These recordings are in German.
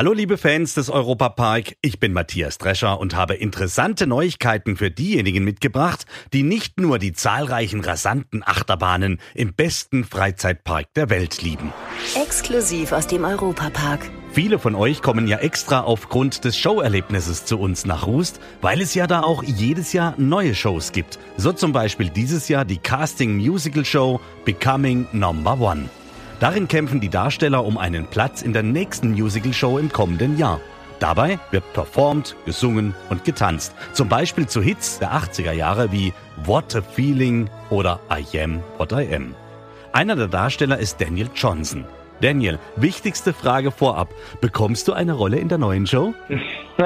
Hallo liebe Fans des Europapark, ich bin Matthias Drescher und habe interessante Neuigkeiten für diejenigen mitgebracht, die nicht nur die zahlreichen rasanten Achterbahnen im besten Freizeitpark der Welt lieben. Exklusiv aus dem Europapark. Viele von euch kommen ja extra aufgrund des Showerlebnisses zu uns nach Rust, weil es ja da auch jedes Jahr neue Shows gibt. So zum Beispiel dieses Jahr die Casting Musical Show Becoming Number One. Darin kämpfen die Darsteller um einen Platz in der nächsten Musical-Show im kommenden Jahr. Dabei wird performt, gesungen und getanzt. Zum Beispiel zu Hits der 80er Jahre wie What a Feeling oder I Am What I Am. Einer der Darsteller ist Daniel Johnson. Daniel, wichtigste Frage vorab. Bekommst du eine Rolle in der neuen Show?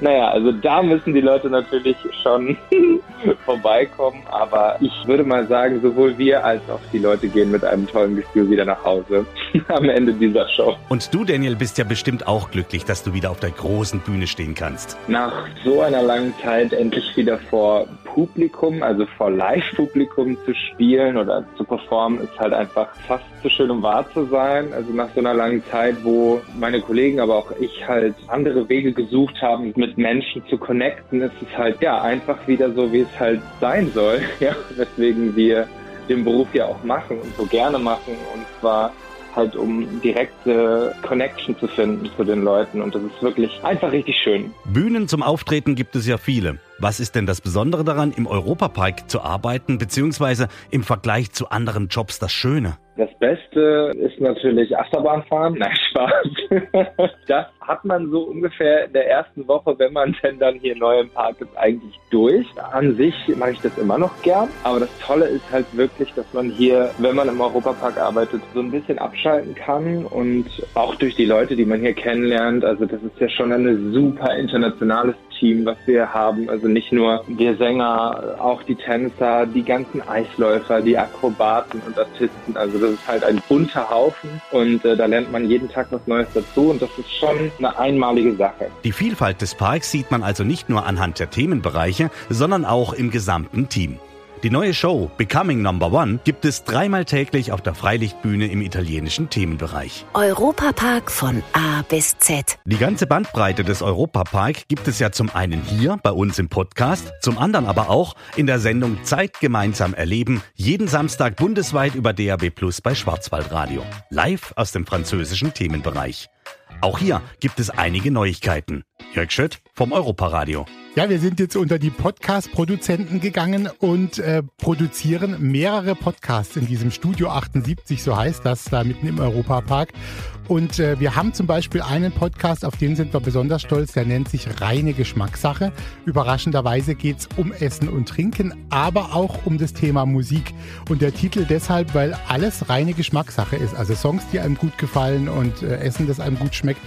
naja, also da müssen die Leute natürlich schon vorbeikommen, aber ich würde mal sagen, sowohl wir als auch die Leute gehen mit einem tollen Gefühl wieder nach Hause am Ende dieser Show. Und du, Daniel, bist ja bestimmt auch glücklich, dass du wieder auf der großen Bühne stehen kannst. Nach so einer langen Zeit endlich wieder vor Publikum, also vor Live-Publikum zu spielen oder zu performen, ist halt einfach fast zu schön, um wahr zu sein. Also nach so einer langen Zeit, wo meine Kollegen, aber auch ich halt andere Wege gesucht haben, mit Menschen zu connecten, ist es halt ja einfach wieder so, wie es halt sein soll. Ja, weswegen wir den Beruf ja auch machen und so gerne machen. Und zwar halt um direkte Connection zu finden zu den Leuten. Und das ist wirklich einfach richtig schön. Bühnen zum Auftreten gibt es ja viele. Was ist denn das Besondere daran, im Europapark zu arbeiten, beziehungsweise im Vergleich zu anderen Jobs das Schöne? Das Beste ist natürlich Achterbahnfahren. Nein, Spaß. Das hat man so ungefähr in der ersten Woche, wenn man denn dann hier neu im Park ist, eigentlich durch. An sich mache ich das immer noch gern. Aber das Tolle ist halt wirklich, dass man hier, wenn man im Europapark arbeitet, so ein bisschen abschalten kann und auch durch die Leute, die man hier kennenlernt. Also das ist ja schon ein super internationales Team, was wir haben. Also nicht nur wir Sänger, auch die Tänzer, die ganzen Eisläufer, die Akrobaten und Artisten. Also das ist halt ein bunter Haufen und äh, da lernt man jeden Tag was Neues dazu und das ist schon eine einmalige Sache. Die Vielfalt des Parks sieht man also nicht nur anhand der Themenbereiche, sondern auch im gesamten Team. Die neue Show Becoming Number One gibt es dreimal täglich auf der Freilichtbühne im italienischen Themenbereich. Europapark von A bis Z. Die ganze Bandbreite des Europapark gibt es ja zum einen hier bei uns im Podcast, zum anderen aber auch in der Sendung Zeit gemeinsam erleben, jeden Samstag bundesweit über DAB Plus bei Schwarzwaldradio. Live aus dem französischen Themenbereich. Auch hier gibt es einige Neuigkeiten. Jörg Schött vom Europaradio. Ja, wir sind jetzt unter die Podcast-Produzenten gegangen und äh, produzieren mehrere Podcasts in diesem Studio 78, so heißt das, da mitten im Europapark. Und äh, wir haben zum Beispiel einen Podcast, auf den sind wir besonders stolz, der nennt sich Reine Geschmackssache. Überraschenderweise geht's um Essen und Trinken, aber auch um das Thema Musik. Und der Titel deshalb, weil alles reine Geschmackssache ist. Also Songs, die einem gut gefallen und äh, Essen, das einem gut schmeckt.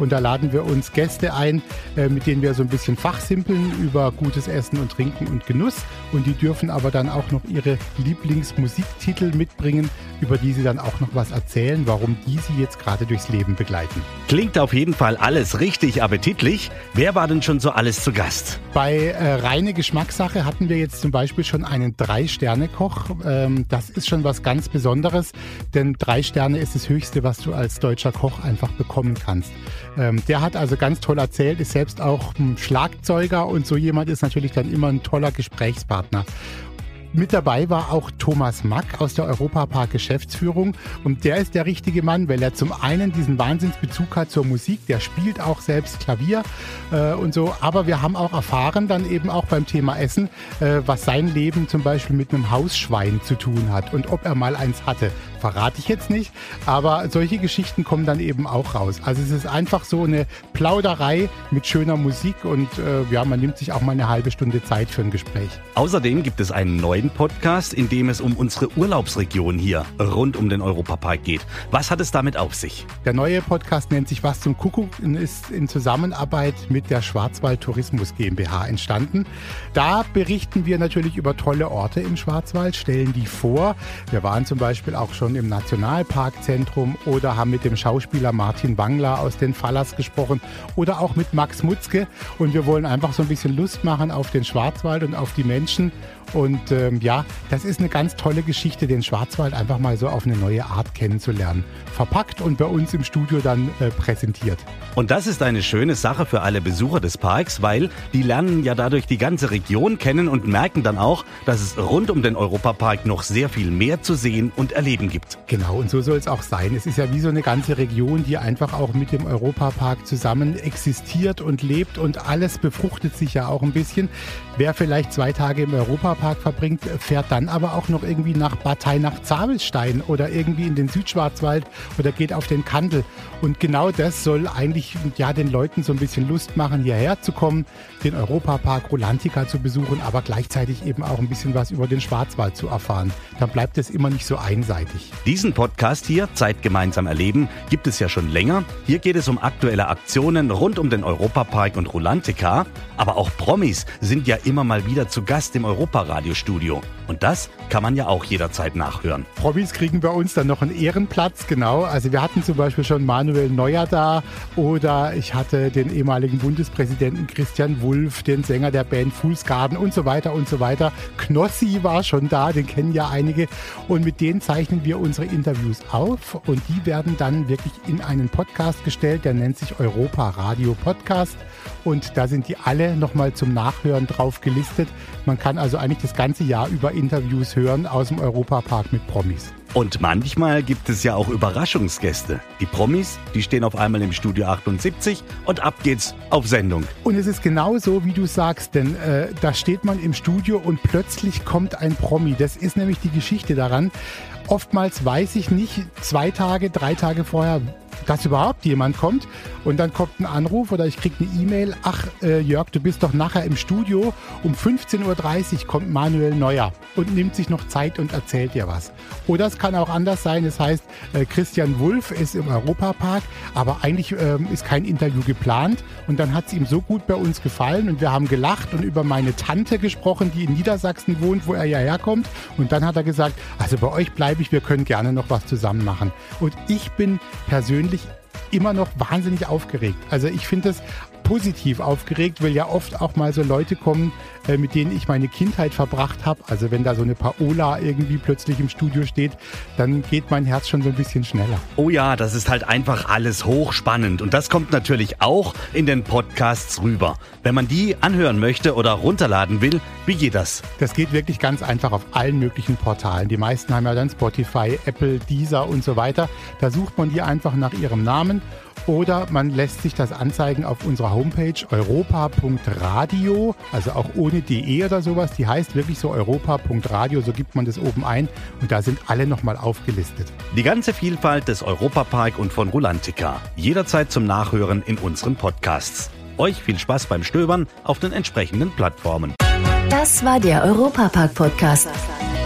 Und da laden wir uns Gäste ein, äh, mit denen wir so ein bisschen fachsimpeln über gutes Essen und Trinken und Genuss. Und die dürfen aber dann auch noch ihre Lieblingsmusiktitel mitbringen, über die sie dann auch noch was erzählen, warum die sie jetzt gerade durchs Leben begleiten. Klingt auf jeden Fall alles richtig appetitlich. Wer war denn schon so alles zu Gast? Bei äh, reine Geschmackssache hatten wir jetzt zum Beispiel schon einen Drei-Sterne-Koch. Ähm, das ist schon was ganz Besonderes, denn drei Sterne ist das Höchste, was du als deutscher Koch einfach bekommen kannst. Ähm, der hat also ganz toll erzählt, ist selbst auch ein Schlagzeuger und so jemand ist natürlich dann immer ein toller Gesprächspartner. Mit dabei war auch Thomas Mack aus der Europapark Geschäftsführung und der ist der richtige Mann, weil er zum einen diesen Wahnsinnsbezug hat zur Musik, der spielt auch selbst Klavier äh, und so, aber wir haben auch erfahren dann eben auch beim Thema Essen, äh, was sein Leben zum Beispiel mit einem Hausschwein zu tun hat und ob er mal eins hatte. Verrate ich jetzt nicht. Aber solche Geschichten kommen dann eben auch raus. Also es ist einfach so eine Plauderei mit schöner Musik und äh, ja, man nimmt sich auch mal eine halbe Stunde Zeit für ein Gespräch. Außerdem gibt es einen neuen Podcast, in dem es um unsere Urlaubsregion hier rund um den Europapark geht. Was hat es damit auf sich? Der neue Podcast nennt sich Was zum Kuckuck und ist in Zusammenarbeit mit der Schwarzwald Tourismus GmbH entstanden. Da berichten wir natürlich über tolle Orte im Schwarzwald, stellen die vor. Wir waren zum Beispiel auch schon im Nationalparkzentrum oder haben mit dem Schauspieler Martin Wangler aus den Fallers gesprochen oder auch mit Max Mutzke. Und wir wollen einfach so ein bisschen Lust machen auf den Schwarzwald und auf die Menschen. Und ähm, ja, das ist eine ganz tolle Geschichte, den Schwarzwald einfach mal so auf eine neue Art kennenzulernen. Verpackt und bei uns im Studio dann äh, präsentiert. Und das ist eine schöne Sache für alle Besucher des Parks, weil die lernen ja dadurch die ganze Region kennen und merken dann auch, dass es rund um den Europapark noch sehr viel mehr zu sehen und erleben gibt. Genau, und so soll es auch sein. Es ist ja wie so eine ganze Region, die einfach auch mit dem Europapark zusammen existiert und lebt und alles befruchtet sich ja auch ein bisschen. Wer vielleicht zwei Tage im Europapark verbringt, fährt dann aber auch noch irgendwie nach Partei nach Zabelstein oder irgendwie in den Südschwarzwald oder geht auf den Kandel. Und genau das soll eigentlich ja den Leuten so ein bisschen Lust machen, hierher zu kommen, den Europapark Rolantica zu besuchen, aber gleichzeitig eben auch ein bisschen was über den Schwarzwald zu erfahren. Dann bleibt es immer nicht so einseitig. Diesen Podcast hier, Zeit gemeinsam erleben, gibt es ja schon länger. Hier geht es um aktuelle Aktionen rund um den Europapark und Rolantica. Aber auch Promis sind ja immer mal wieder zu Gast im Europaradiostudio. Und das kann man ja auch jederzeit nachhören. Promis kriegen bei uns dann noch einen Ehrenplatz, genau. Also wir hatten zum Beispiel schon Manuel Neuer da oder ich hatte den ehemaligen Bundespräsidenten Christian Wulff, den Sänger der Band Fools Garden und so weiter und so weiter. Knossi war schon da, den kennen ja einige. Und mit denen zeichnen wir unsere Interviews auf und die werden dann wirklich in einen Podcast gestellt, der nennt sich Europa Radio Podcast. Und da sind die alle nochmal zum Nachhören drauf gelistet. Man kann also eigentlich das ganze Jahr über Interviews hören aus dem Europapark mit Promis. Und manchmal gibt es ja auch Überraschungsgäste. Die Promis, die stehen auf einmal im Studio 78 und ab geht's auf Sendung. Und es ist genau so, wie du sagst, denn äh, da steht man im Studio und plötzlich kommt ein Promi. Das ist nämlich die Geschichte daran. Oftmals weiß ich nicht zwei Tage, drei Tage vorher, dass überhaupt jemand kommt. Und dann kommt ein Anruf oder ich kriege eine E-Mail. Ach, äh, Jörg, du bist doch nachher im Studio. Um 15.30 Uhr kommt Manuel Neuer und nimmt sich noch Zeit und erzählt dir was. Oder es kann auch anders sein. Es heißt, äh, Christian Wulff ist im Europapark, aber eigentlich ähm, ist kein Interview geplant. Und dann hat es ihm so gut bei uns gefallen und wir haben gelacht und über meine Tante gesprochen, die in Niedersachsen wohnt, wo er ja herkommt. Und dann hat er gesagt, also bei euch bleibe ich, wir können gerne noch was zusammen machen. Und ich bin persönlich immer noch wahnsinnig aufgeregt. Also ich finde es positiv aufgeregt, weil ja oft auch mal so Leute kommen, äh, mit denen ich meine Kindheit verbracht habe. Also wenn da so eine Paola irgendwie plötzlich im Studio steht, dann geht mein Herz schon so ein bisschen schneller. Oh ja, das ist halt einfach alles hochspannend. Und das kommt natürlich auch in den Podcasts rüber. Wenn man die anhören möchte oder runterladen will, wie geht das? Das geht wirklich ganz einfach auf allen möglichen Portalen. Die meisten haben ja dann Spotify, Apple, Deezer und so weiter. Da sucht man die einfach nach ihrem Namen oder man lässt sich das anzeigen auf unserer Homepage europa.radio, also auch ohne de oder sowas. Die heißt wirklich so europa.radio, so gibt man das oben ein und da sind alle nochmal aufgelistet. Die ganze Vielfalt des Europapark und von Rulantica. Jederzeit zum Nachhören in unseren Podcasts. Euch viel Spaß beim Stöbern auf den entsprechenden Plattformen. Das war der Europapark-Podcast.